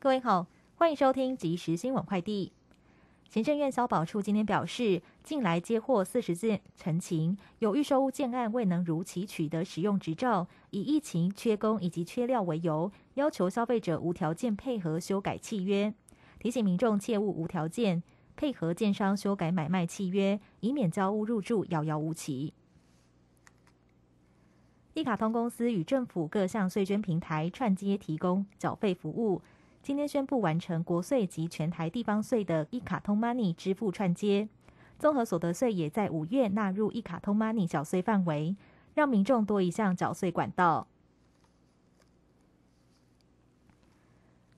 各位好，欢迎收听即时新闻快递。行政院消保处今天表示，近来接获四十件陈情，有预售物建案未能如期取得使用执照，以疫情、缺工以及缺料为由，要求消费者无条件配合修改契约。提醒民众切勿无条件配合建商修改买卖契约，以免交屋入住遥遥无期。一卡通公司与政府各项税捐平台串接提供缴费服务。今天宣布完成国税及全台地方税的一卡通 Money 支付串接，综合所得税也在五月纳入一卡通 Money 缴税范围，让民众多一项缴税管道。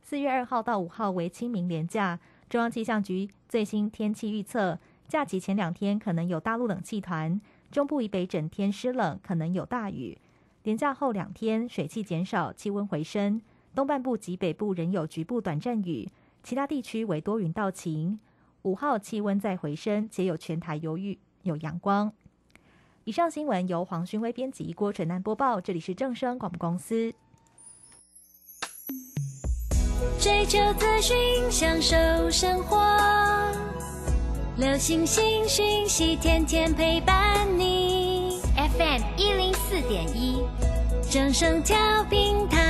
四月二号到五号为清明连假，中央气象局最新天气预测，假期前两天可能有大陆冷气团，中部以北整天湿冷，可能有大雨。连假后两天水汽减少，气温回升。东半部及北部仍有局部短暂雨，其他地区为多云到晴。五号气温在回升，且有全台有雨有阳光。以上新闻由黄勋威编辑，郭纯南播报。这里是正声广播公司。追求资讯，享受生活，流星星讯息，天天陪伴你。FM 一零四点一，正声调频台。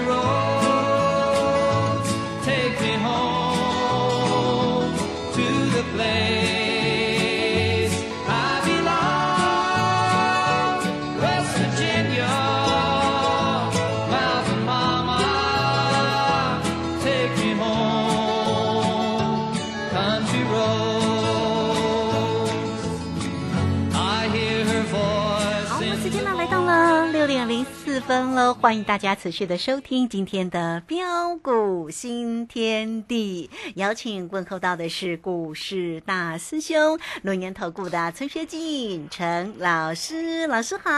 分了，欢迎大家持续的收听今天的标股新天地。邀请问候到的是股市大师兄、龙年投顾的陈学进陈老师，老师好。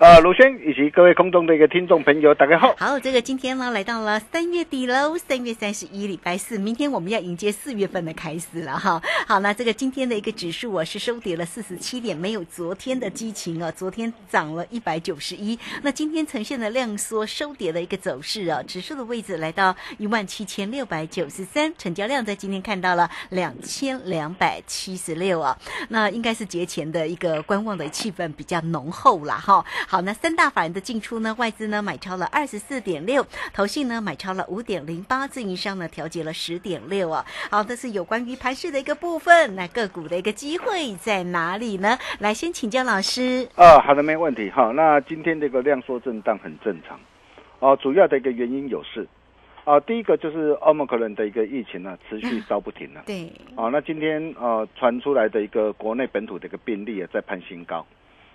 呃，卢轩以及各位空中的一个听众朋友，大家好。好，这个今天呢来到了三月底喽，三月三十一礼拜四，明天我们要迎接四月份的开始了哈。好，那这个今天的一个指数我是收跌了四十七点，没有昨天的激情哦，昨天。涨了一百九十一，那今天呈现的量缩收跌的一个走势啊，指数的位置来到一万七千六百九十三，成交量在今天看到了两千两百七十六啊，那应该是节前的一个观望的气氛比较浓厚了哈。好，那三大法人的进出呢，外资呢买超了二十四点六，投信呢买超了五点零八，自营商呢调节了十点六啊。好，这是有关于盘市的一个部分，那个股的一个机会在哪里呢？来，先请教老师。啊，好的。没问题哈，那今天这个量缩震荡很正常，哦，主要的一个原因有是，啊，第一个就是奥密克戎的一个疫情呢持续烧不停了，对，啊，那今天呃传出来的一个国内本土的一个病例也在攀新高，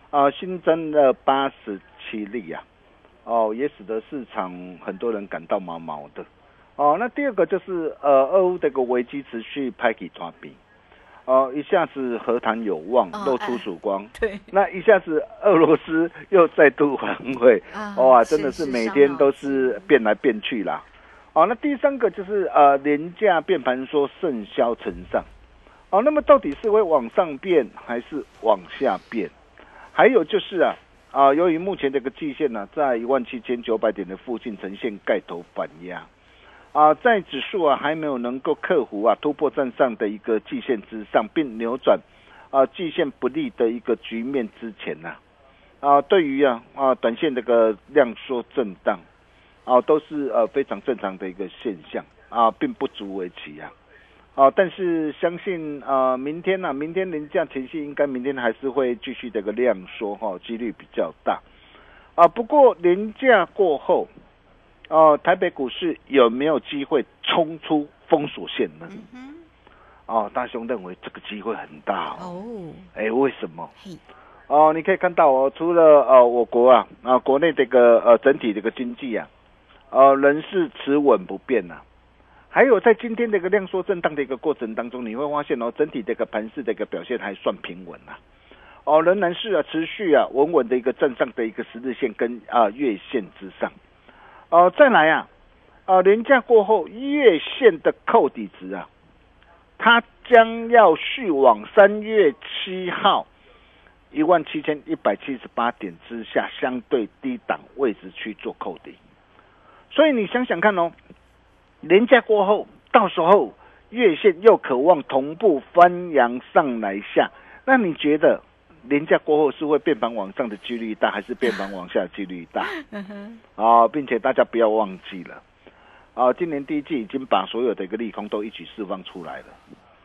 啊，新增了八十七例啊，哦，也使得市场很多人感到毛毛的，哦，那第二个就是呃俄乌的一个危机持续拍起抓兵。哦，一下子和谈有望哦，露出曙光。对，那一下子俄罗斯又再度 反悔，啊哇，真的是是每天都是变来变去啦。哦，那第三个就是呃廉价变盘说盛嚣成上，哦，那么到底是会往上变还是往下变？还有就是啊啊，由于目前这个季线呢、在一万七千九百点的附近呈现盖头反压。啊，在指数啊还没有能够克服啊突破站上的一个季线之上，并扭转啊季线不利的一个局面之前呢、啊，对于啊啊短线这个量缩震荡啊，都是呃非常正常的一个现象啊，并不足为奇啊。啊，但是相信啊明天呢、明天连假前夕应该明天还是会继续这个量缩哈、几率比较大啊。不过连假过后。哦，台北股市有没有机会冲出封锁线呢？嗯哦，大雄认为这个机会很大哼，哦。哦，哎，为什么？哦，你可以看到哦，除了呃我国啊啊国内这个呃整体这个经济啊，呃仍是持稳不变呐、还有在今天这个量缩震荡的一个过程当中，你会发现哦，整体这个盘势的一个表现还算平稳呐、哦，仍然是啊持续啊稳稳的一个站上的一个十日线跟啊月线之上。哦，再来啊，啊连假过后月线的扣底值啊，它将要续往三月七号一万七千一百七十八点之下相对低档位置去做扣底。所以你想想看哦，连假过后，到时候月线又渴望同步翻扬上来下，那你觉得连假过后是会变盘往上的几率大，还是变盘往下的几率大？嗯哼，啊，并且大家不要忘记了，啊，今年第一季已经把所有的一个利空都一起释放出来了。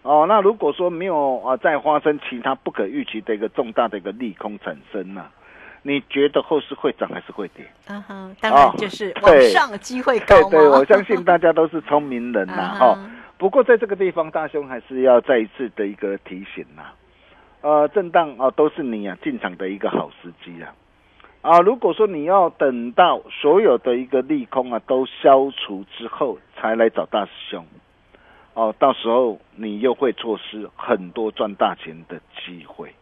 哦，那如果说没有啊，再发生其他不可预期的一个重大的一个利空产生呢、你觉得后市会涨还是会跌？嗯哼，当然就是往对上机会高嘛。对对，我相信大家都是聪明人呐、嗯哈、哼不过在这个地方，大兄还是要再一次的一个提醒呐、呃，震荡啊、都是你啊进场的一个好时机啊。啊，如果说你要等到所有的一个利空啊都消除之后才来找大师兄，哦，到时候你又会错失很多赚大钱的机会。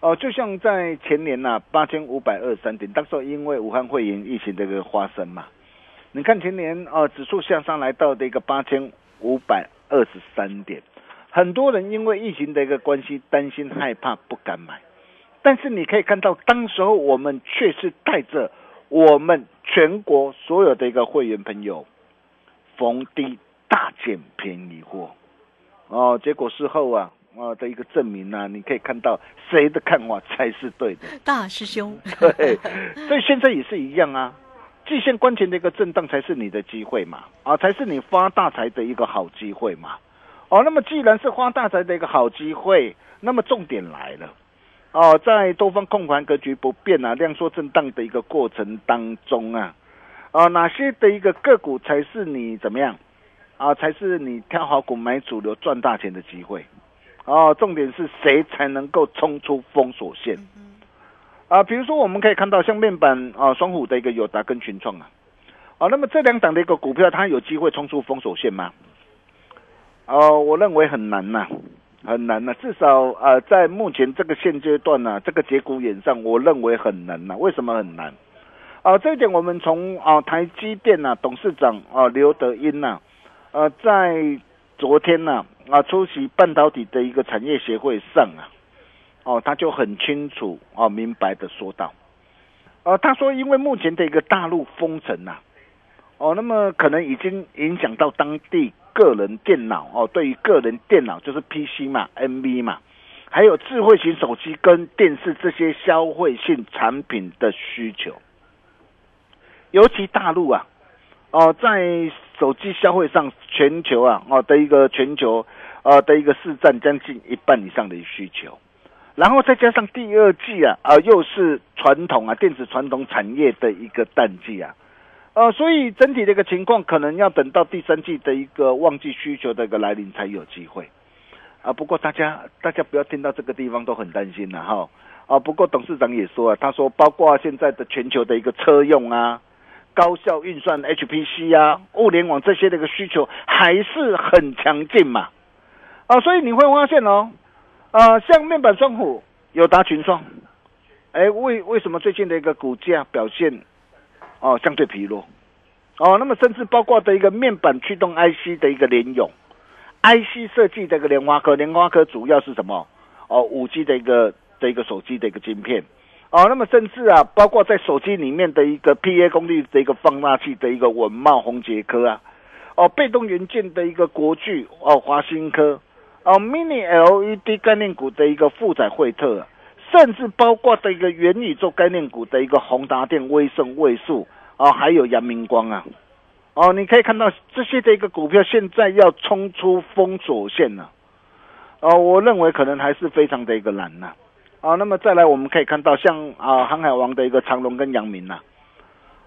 哦，就像在前年呐、八千五百二十三点，当时因为武汉肺炎疫情这个发生嘛，你看前年呃指数向上来到的一个八千五百二十三点，很多人因为疫情的一个关系担心害怕不敢买，但是你可以看到，当时候我们却是带着我们全国所有的一个会员朋友逢低大捡便宜货，哦，结果事后啊。啊的一个证明啊，你可以看到谁的看法才是对的。大师兄，对，所以现在也是一样啊。季线关前的一个震荡才是你的机会嘛，啊，才是你发大财的一个好机会嘛。哦，那么既然是发大财的一个好机会，那么重点来了。哦，在多方控盘格局不变啊，量缩震荡的一个过程当中啊，啊，哪些的一个个股才是你怎么样啊，才是你挑好股买主流赚大钱的机会？哦，重点是谁才能够冲出封锁线？啊，比如说我们可以看到像面板啊双虎的一个友达跟群创啊，啊，那么这两档的一个股票，它有机会冲出封锁线吗？哦、我认为很难呐、很难呐、至少呃，在目前这个现阶段呢、这个节骨眼上，我认为很难呐、为什么很难？啊，这一点我们从啊台积电呐、董事长啊刘德英呐、呃，在昨天呐啊出席半导体的一个产业协会上啊，哦，他就很清楚哦明白的说到，呃，他说因为目前的一个大陆封城呐、哦，那么可能已经影响到当地个人电脑哦，对于个人电脑就是 PC 嘛、NV 嘛，还有智慧型手机跟电视这些消费性产品的需求，尤其大陆啊，哦，在手机消费上，全球啊，哦的一个全球呃的一个市占将近一半以上的需求，然后再加上第二季啊，啊、又是传统啊电子传统产业的一个淡季啊，呃，所以整体的一个情况可能要等到第三季的一个旺季需求的一个来临才有机会啊。不过大家大家不要听到这个地方都很担心了哈。啊，不过董事长也说啊，他说包括现在的全球的一个车用啊。高效运算 HPC 啊，物联网这些的一个需求还是很强劲嘛。啊，所以你会发现哦，呃，像面板双虎、友达群创，哎，为为什么最近的一个股价表现哦相对疲弱？哦，那么甚至包括的一个面板驱动 IC 的一个联咏，IC 设计的一个联发科，联发科主要是什么？哦，五 G 的一个的一个手机的一个晶片。哦，那么甚至啊，包括在手机里面的一个 PA 功率的一个放大器的一个文茂、宏杰科啊，哦，被动元件的一个国巨哦，华新科哦，Mini LED 概念股的一个富载惠特、啊，甚至包括的一个元宇宙概念股的一个宏达电、威盛、位数啊，还有阳明光啊，哦，你可以看到这些的一个股票现在要冲出封锁线了，哦，我认为可能还是非常的一个难呐、啊，那么再来，我们可以看到像啊航海王的一个长隆跟阳明呐、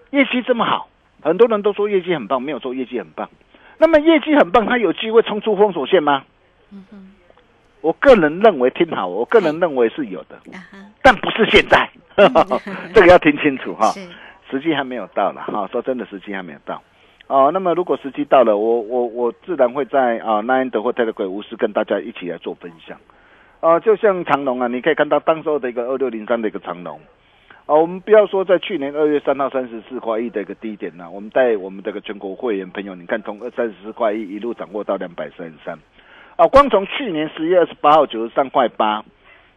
业绩这么好，很多人都说业绩很棒，没有说业绩很棒。那么业绩很棒，它有机会冲出封锁线吗？嗯我个人认为，听好，我个人认为是有的，但不是现在，这个要听清楚哈。是，时机还没有到了哈，说真的，时机还没有到。哦，那么如果时机到了，我我我自然会在啊奈安德或泰勒鬼无私跟大家一起来做分享。啊，就像长隆啊，你可以看到当时候的一个二六零三的一个长隆。啊，我们不要说在去年二月三号三十四块一的一个低点呢、我们带我们这个全国会员朋友，你看从二三十四块一一路掌握到两百三十三。啊，光从去年十月二十八号九十三块八，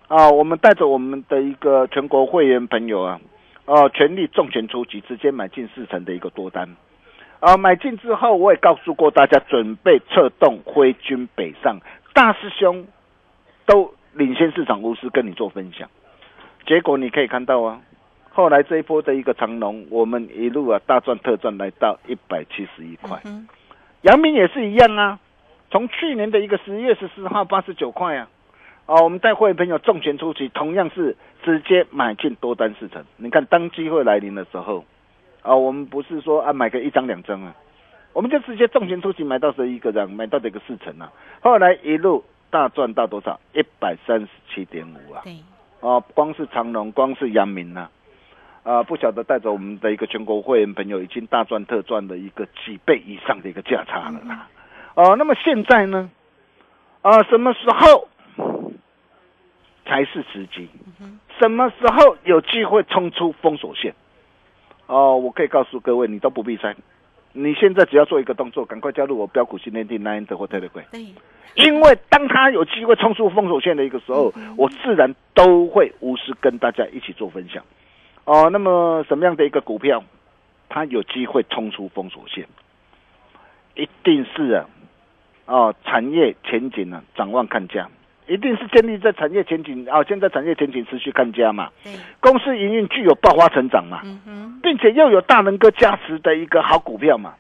啊，我们带着我们的一个全国会员朋友啊，哦、全力重拳出击，直接买进四成的一个多单。啊，买进之后，我也告诉过大家，准备策动挥军北上。大师兄都领先市场，无私跟你做分享。结果你可以看到啊，后来这一波的一个长龙，我们一路啊大赚特赚，来到一百七十一块。嗯阳明也是一样啊，从去年的一个十月十四号八十九块啊，哦，我们带会员朋友重拳出击，同样是直接买进多单四成。你看，当机会来临的时候，啊，我们不是说啊买个一张两张啊，我们就直接重拳出击买到十一个人，买到这个四成啊。后来一路大赚到多少？一百三十七点五啊！对，哦，光是长隆，光是阳明呐、啊，不晓得带着我们的一个全国会员朋友，已经大赚特赚的一个几倍以上的一个价差了啦。哦，那么现在呢？啊，什么时候才是时机？什么时候有机会冲出封锁线？哦，我可以告诉各位，你都不必猜，你现在只要做一个动作，赶快加入我标股训练营 Nine 或 Telegram。对，因为当他有机会冲出封锁线的一个时候，我自然都会无私跟大家一起做分享。哦，那么什么样的一个股票，它有机会冲出封锁线？一定是啊，哦，产业前景呢、展望看家，一定是建立在产业前景啊、现在产业前景持续看家嘛，公司营运具有爆发成长嘛，嗯，并且又有大能哥加持的一个好股票嘛。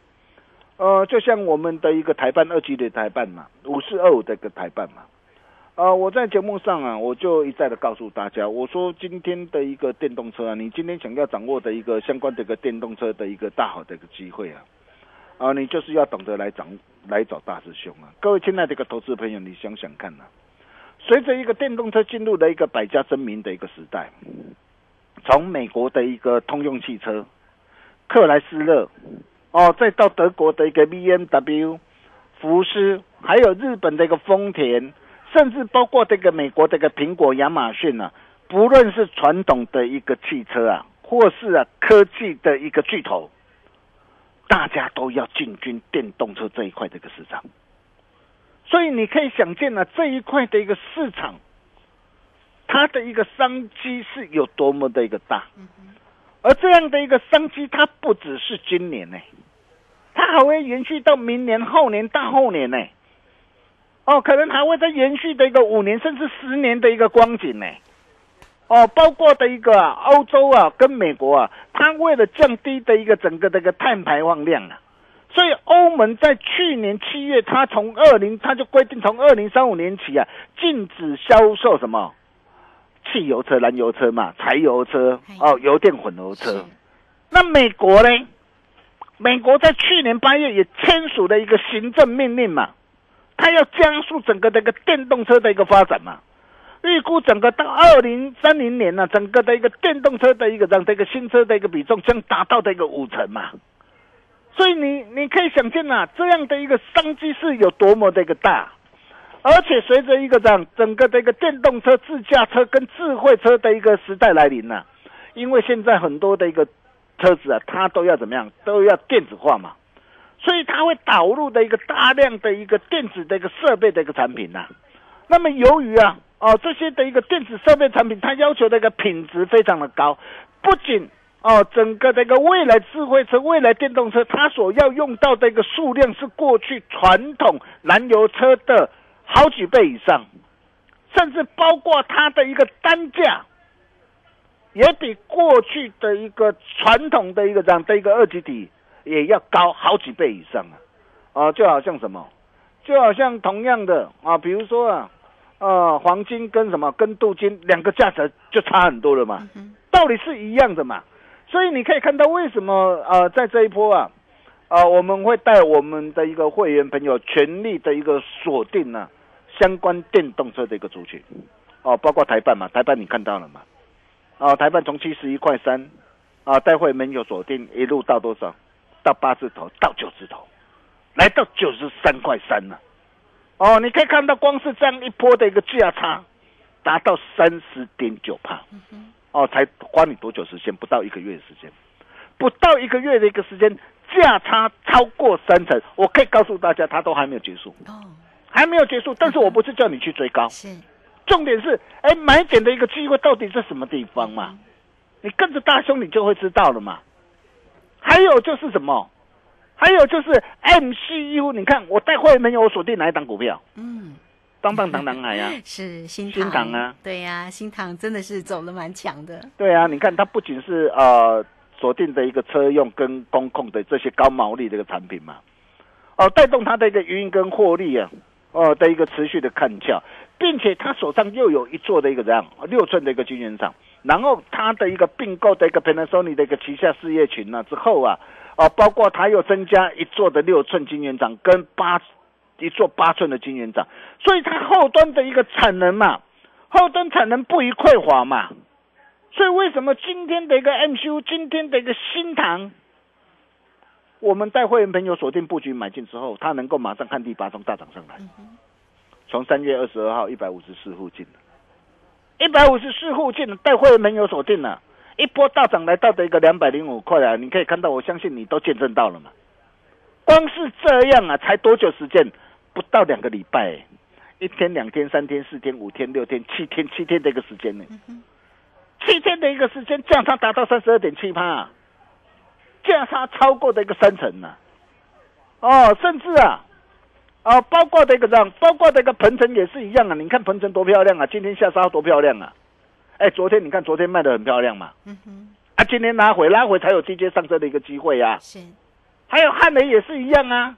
呃，就像我们的一个台办二级的台办嘛，五四二五的一个台办嘛。呃，我在节目上啊，我就一再的告诉大家，我说今天的一个电动车啊，你今天想要掌握的一个相关的一个电动车的一个大好的一个机会啊，啊、你就是要懂得来找来找大师兄啊。各位亲爱的一个投资朋友，你想想看呐、随着一个电动车进入了一个百家争鸣的一个时代，从美国的一个通用汽车、克莱斯勒，哦，再到德国的一个 BMW、福斯，还有日本的一个丰田，甚至包括这个美国这个苹果、亚马逊啊，不论是传统的一个汽车啊，或是啊科技的一个巨头，大家都要进军电动车这一块的一个市场。所以你可以想见呢、这一块的一个市场，它的一个商机是有多么的一个大。而这样的一个商机，它不只是今年呢、它还会延续到明年、后年、大后年呢、哦，可能还会再延续的一个五年甚至十年的一个光景呢、哦，包括的一个啊，欧洲啊跟美国啊，它为了降低的一个整个的一个碳排放量啊，所以欧盟在去年七月，它从二零，它就规定从二零三五年起啊，禁止销售什么汽油车、燃油车嘛，柴油车哦，油电混合车。那美国呢？美国在去年八月也签署了一个行政命令嘛，它要加速整个的一个电动车的一个发展嘛。预估整个到二零三零年呢、整个的一个电动车的一个让这个新车的一个比重将达到的一个五成嘛。所以你你可以想见呐、这样的一个商机是有多么的一个大。而且随着一个这样整个的一个电动车、自驾车跟智慧车的一个时代来临呢、因为现在很多的一个车子啊，它都要怎么样，都要电子化嘛，所以它会导入的一个大量的一个电子的一个设备的一个产品呐、那么由于啊，哦这些的一个电子设备产品，它要求的一个品质非常的高，不仅哦整个这个未来智慧车、未来电动车，它所要用到的一个数量是过去传统燃油车的好几倍以上，甚至包括它的一个单价。也比过去的一个传统的一个这样的一个二级体也要高好几倍以上啊！啊，就好像什么，就好像同样的啊，比如说啊，呃，黄金跟什么跟镀金两个价值就差很多了嘛，道理是一样的嘛。所以你可以看到为什么呃，在这一波啊，啊，我们会带我们的一个会员朋友全力的一个锁定呢、相关电动车的一个族群，哦，包括台办嘛，台办你看到了嘛？啊，台办从七十一块三，啊，待会没有锁定，一路到多少？到八字头，到九字头，来到九十三块三了。哦，你可以看到，光是这样一波的一个价差，达到三十点九帕。哦，才花你多久时间？不到一个月的时间，不到一个月的一个时间，价差超过三成。我可以告诉大家，它都还没有结束，哦，还没有结束。但是我不是叫你去追高，是，重点是，哎，买点的一个机会到底在什么地方嘛？你跟着大兄，你就会知道了嘛。还有就是什么？还有就是 MCU，你看我带会员没有我锁定哪一档股票？嗯，棒棒糖男孩啊，是新新唐啊，对呀、新唐真的是走的蛮强的，对啊，你看它不仅是呃锁定的一个车用跟公控的这些高毛利的一个产品嘛，哦，带动它的一个营运跟获利啊，哦的一个持续的看俏，并且它手上又有一座的一个这样六寸的一个晶圆厂，然后它的一个并购的一个 Panasonic 的一个旗下事业群呢、之后啊，哦，包括它又增加一座的六寸晶圆厂跟八一座八寸的晶圆厂，所以它后端的一个产能嘛，后端产能不宜匮乏嘛。所以为什么今天的一个 MCU，今天的一个新塘，我们带会员朋友锁定布局买进之后，它能够马上看第八冲大涨上来，从三月二十二号一百五十四附近，一百五十四附近带会员朋友锁定了，一波大涨来到的一个两百零五块啊，你可以看到，我相信你都见证到了嘛。光是这样啊，才多久时间？不到两个礼拜、一天、两天、三天、四天、五天、六天、七天，七天的一个时间呢。七天的一个时间，价差达到三十二点七趴，价差超过的一个三成呢、哦，甚至啊，啊，包括的一个这样，包括的一个鹏程也是一样啊。你看鹏程多漂亮啊，今天下杀多漂亮啊！哎，昨天你看昨天卖的很漂亮嘛，嗯哼，啊，今天拉回拉回才有低阶上车的一个机会啊。是，还有汉雷也是一样啊。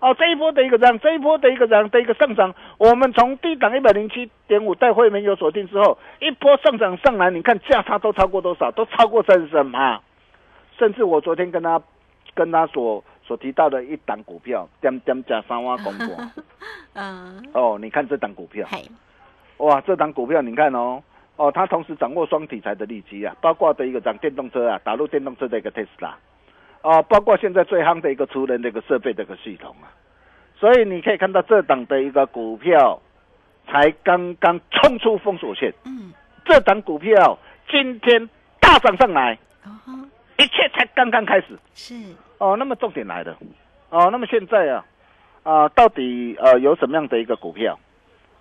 哦，这一波的一个这样，这一波的一个这样的一个上涨，我们从低档一百零七点五带会员有锁定之后，一波上涨上来，你看价差都超过多少？都超过三十三趴，甚至我昨天跟他跟他所所提到的一档股票，点点加三万公股，嗯，哦，你看这档股票，嘿，哇，这档股票你看哦，哦，它同时掌握双题材的利基啊，包括的一个涨电动车啊，打入电动车的一个 Tesla，哦，包括现在最夯的一个除人的一个设备的一个系统啊，所以你可以看到这档的一个股票才刚刚冲出封锁线，嗯，这档股票今天大涨上来，一切才刚刚开始。是，哦，那么重点来了，哦，那么现在啊，啊、到底呃有什么样的一个股票？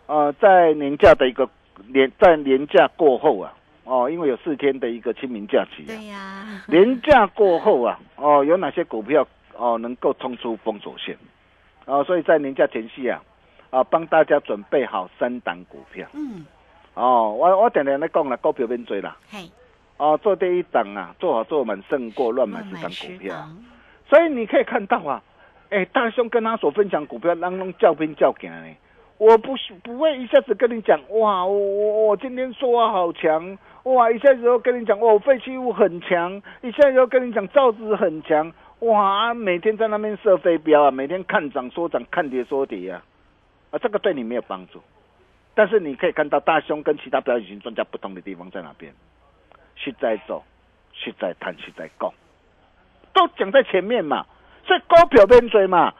呃，在年假的一个年在年假过后啊，哦，因为有四天的一个清明假期、啊，对呀、年假过后啊，哦，有哪些股票哦能够冲出封锁线？哦，所以在年假前夕啊，啊，帮大家准备好三档股票。嗯，哦，我我常常在讲啦，股票变追啦。嘿，哦，做第一档啊，做好做满胜过乱买十档股票。所以你可以看到啊，哎，大兄跟他所分享股票当中叫兵叫行呢，我不是不会一下子跟你讲哇，我我我今天说话好强，哇，一下子又跟你讲哦，废弃物很强，一下子又跟你讲造纸很强，哇，每天在那边射飞镖啊，每天看涨说涨，看跌说跌啊，啊，这个对你没有帮助。但是你可以看到大兄跟其他表演型专家不同的地方在哪边，是在走，是在谈，是在讲。都讲在前面嘛，所以高票边追嘛。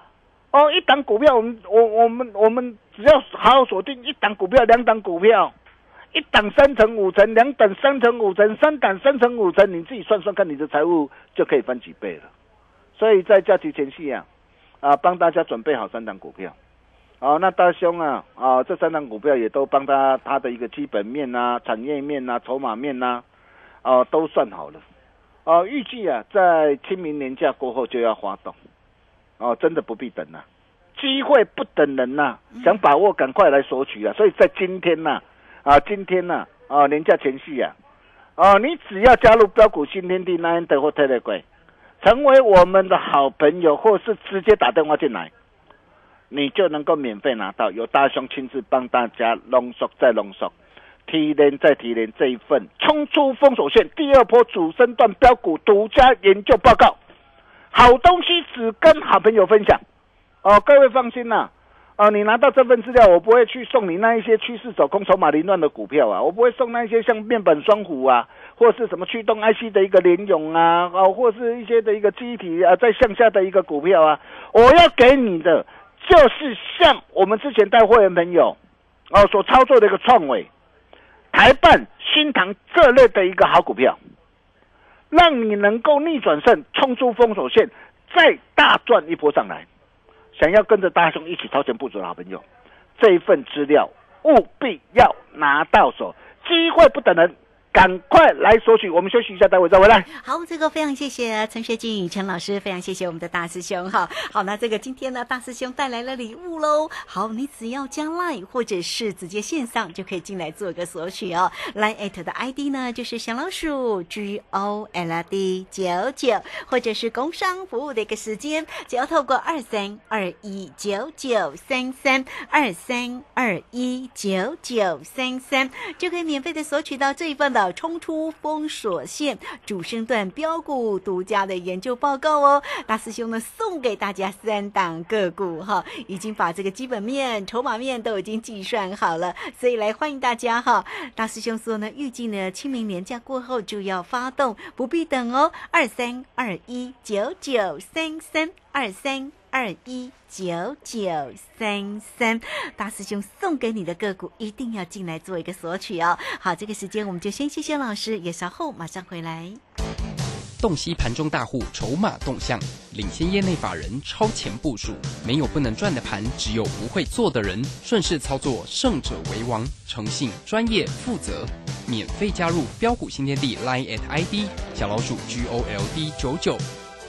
哦，一档股票，我们我我们我们只要好好锁定一档股票、两档股票，一档三成五成，两档三成五成，三档三成五成，你自己算算看，你的财务就可以翻几倍了。所以在假期前夕啊，啊，帮大家准备好三档股票。哦，那大兄啊，啊，这三档股票也都帮他他的一个基本面啊、产业面啊、筹码面呐、啊，哦，都算好了。哦，预计啊，在清明年假过后就要发动。哦，真的不必等了，机会不等人呐、想把握赶快来索取啊！所以在今天呐、啊，今天呐、啊，年假前夕啊，哦，你只要加入标股新天地 Nine 的或 Telegram，成为我们的好朋友，或是直接打电话进来。你就能够免费拿到，由大兄亲自帮大家浓缩再浓缩，提炼再提炼这一份冲出封锁线第二波主升段标股独家研究报告，好东西只跟好朋友分享。哦，各位放心啦、哦，你拿到这份资料，我不会去送你那一些趋势走空、筹码凌乱的股票啊，我不会送那一些像面板双虎啊，或是什么驱动 IC 的一个联咏啊，哦，或是一些的一个机体啊，在向下的一个股票啊，我要给你的就是像我们之前带会员朋友哦所操作的一个创伟、台办、新唐这类的一个好股票，让你能够逆转胜，冲出封锁线，再大赚一波上来。想要跟着大雄一起超前部署的好朋友，这一份资料务必要拿到手，机会不等人，赶快来索取。我们休息一下，待会再回来。好，这个非常谢谢陈学静陈老师，非常谢谢我们的大师兄哈。好，那这个今天呢，大师兄带来了礼物喽。好，你只要加 line 或者是直接线上就可以进来做个索取哦。line at 的 ID 呢就是小老鼠 G O L D 九九，或者是工商服务的一个时间，只要透过二三二一九九三三二三二一九九三三，就可以免费的索取到这一份的冲出封锁线主升段标股独家的研究报告哦。大师兄呢送给大家三档个股哈，已经把这个基本面、筹码面都已经计算好了，所以来欢迎大家哈。大师兄说呢，预计呢清明年假过后就要发动，不必等哦。二三二一九九三三二三。二一九九三三，大师兄送给你的个股一定要进来做一个索取哦。好，这个时间我们就先谢谢老师，也稍后马上回来。洞悉盘中大户筹码动向，领先业内法人超前部署。没有不能赚的盘，只有不会做的人。顺势操作，胜者为王。诚信、专业、负责。免费加入标股新天地 Line at ID 小老鼠 G O L D 九九。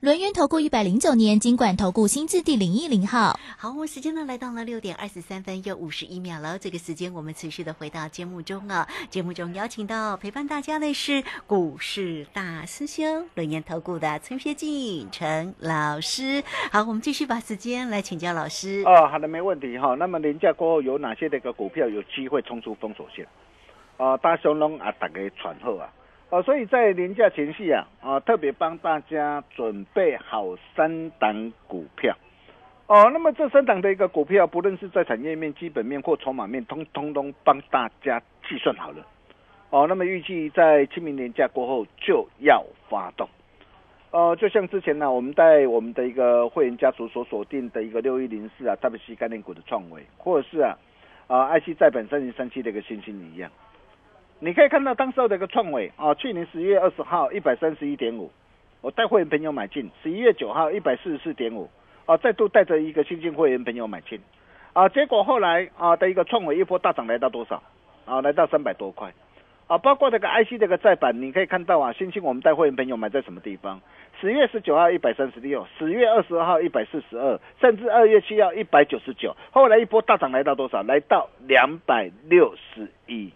轮源投顾一百零九年经管投顾新字第零一零号。好，我们时间呢来到了六点二十三分又五十一秒了。这个时间我们持续的回到节目中啊，节目中邀请到陪伴大家的是股市大师兄轮源投顾的陈学进陈老师。好，我们继续把时间来请教老师。哦，好的，没问题哈。那么年假过后有哪些的一个股票有机会冲出封锁线？啊，大雄龙啊，大家传后啊。哦，所以在年假前夕啊，啊，特别帮大家准备好三档股票。哦，那么这三档的一个股票，不论是在产业面、基本面或筹码面，通通通帮大家计算好了。哦，那么预计在清明年假过后就要发动。呃，就像之前呢，我们在我们的一个会员家族所锁定的一个六一零四啊，特别是概念股的创维，或者是啊啊 IC 在本三零三七的一个星星一样。你可以看到当时候的一个创伟啊，去年十一月二十号一百三十一点五，我带会员朋友买进；十一月九号一百四十四点五，啊，再度带着一个新进会员朋友买进，啊，结果后来啊的一个创伟一波大涨来到多少？啊，来到三百多块，啊，包括这个 IC 这个再版，你可以看到啊，星星我们带会员朋友买在什么地方？十月十九号一百三十六，十月二十二号一百四十二，甚至二月七号一百九十九，后来一波大涨来到多少？来到两百六十一。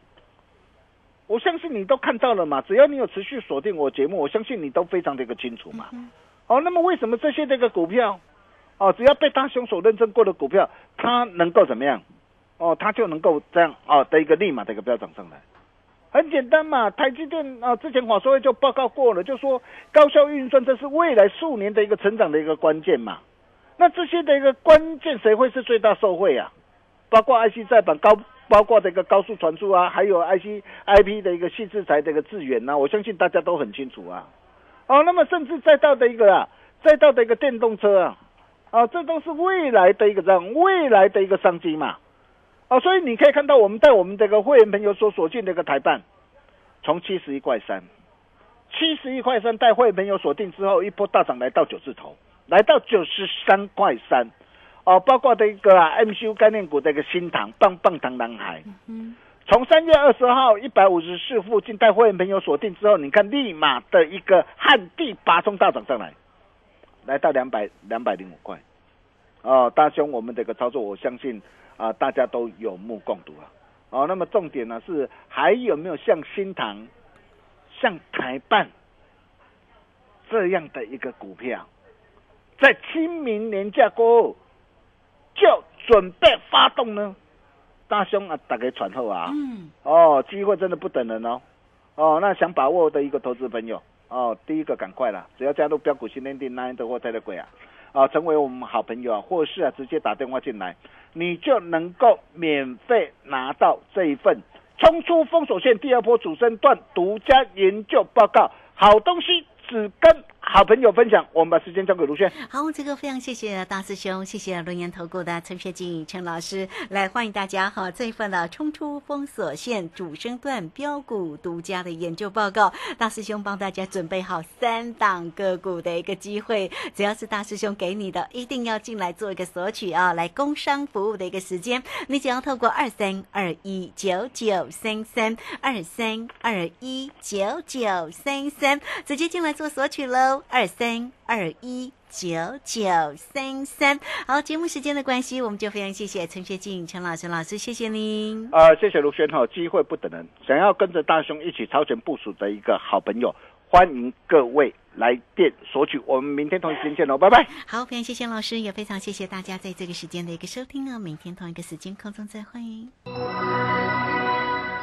我相信你都看到了嘛，只要你有持续锁定我节目，我相信你都非常的一个清楚嘛。哦，那么为什么这些这个股票，哦，只要被大凶手认证过的股票，它能够怎么样？哦，它就能够这样哦的一个立马的一个飙涨上来。很简单嘛，台积电啊，之前华说会就报告过了，就说高效运算这是未来数年的一个成长的一个关键嘛。那这些的一个关键，谁会是最大受惠啊？包括 IC 再版高，包括这个高速传输啊，还有 IC IP 的一个细制材的一个资源呐，我相信大家都很清楚啊。哦，那么甚至再到的一个啊，再到的一个电动车啊，啊，这都是未来的一个这样未来的一个商机嘛。哦，所以你可以看到，我们带我们这个会员朋友所锁定的一个台办，从七十一块三，七十一块三带会员朋友锁定之后，一波大涨来到九字头，来到九十三块三。哦，包括的一个啊，MCU 概念股的一个新塘棒棒糖男孩，从三月二十号一百五十四附近带会员朋友锁定之后，你看立马的一个旱地拔葱大涨上来，来到两百两百零五块。哦，大兄，我们这个操作，我相信。啊，大家都有目共睹啊！哦，那么重点呢是还有没有像新塘、像台办这样的一个股票，在清明年假过后就准备发动呢？大兄啊，打给传后啊！嗯，哦，机会真的不等人哦！哦，那想把握的一个投资朋友哦，第一个赶快啦，只要加入标股新天地那的或在的贵啊！啊，成为我们好朋友啊，或是啊，直接打电话进来，你就能够免费拿到这一份冲出封锁线第二波主升段独家研究报告，好东西只跟。好朋友分享，我们把时间交给卢轩。好，这个非常谢谢大师兄，谢谢龙岩投顾的陈学静陈老师，来欢迎大家哈！这一份的冲出封锁线主升段标股独家的研究报告，大师兄帮大家准备好三档个股的一个机会，只要是大师兄给你的，一定要进来做一个索取啊！来工商服务的一个时间，你只要透过二三二一九九三三二三二一九九三三直接进来做索取喽。二三二一九九三三，好，节目时间的关系，我们就非常谢谢陈学静陈老师老师，谢谢您。啊，谢谢卢轩哈，机会不等人，想要跟着大雄一起超前部署的一个好朋友，欢迎各位来电索取。我们明天同一时间见喽，拜拜。好，非常谢谢老师，也非常谢谢大家在这个时间的一个收听哦。明天同一个时间空中再会。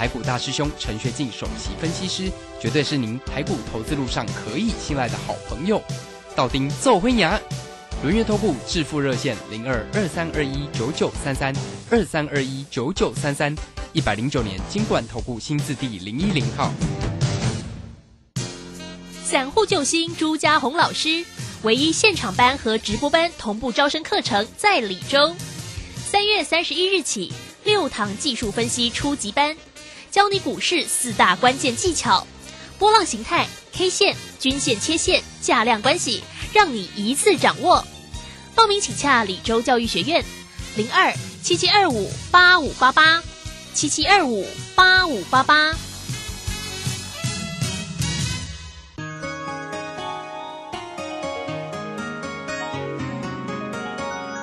台股大师兄陈学进首席分析师，绝对是您台股投资路上可以信赖的好朋友。道丁奏辉牙，轮月投顾致富热线零二二三二一九九三三二三二一九九三三，一百零九年金管投顾新字第零一零号。散户救星朱家红老师，唯一现场班和直播班同步招生课程在李州，三月三十一日起六堂技术分析初级班。教你股市四大关键技巧，波浪形态、K 线、均线、切线、价量关系，让你一次掌握。报名请洽李州教育学院，零二七七二五八五八八，七七二五八五八八。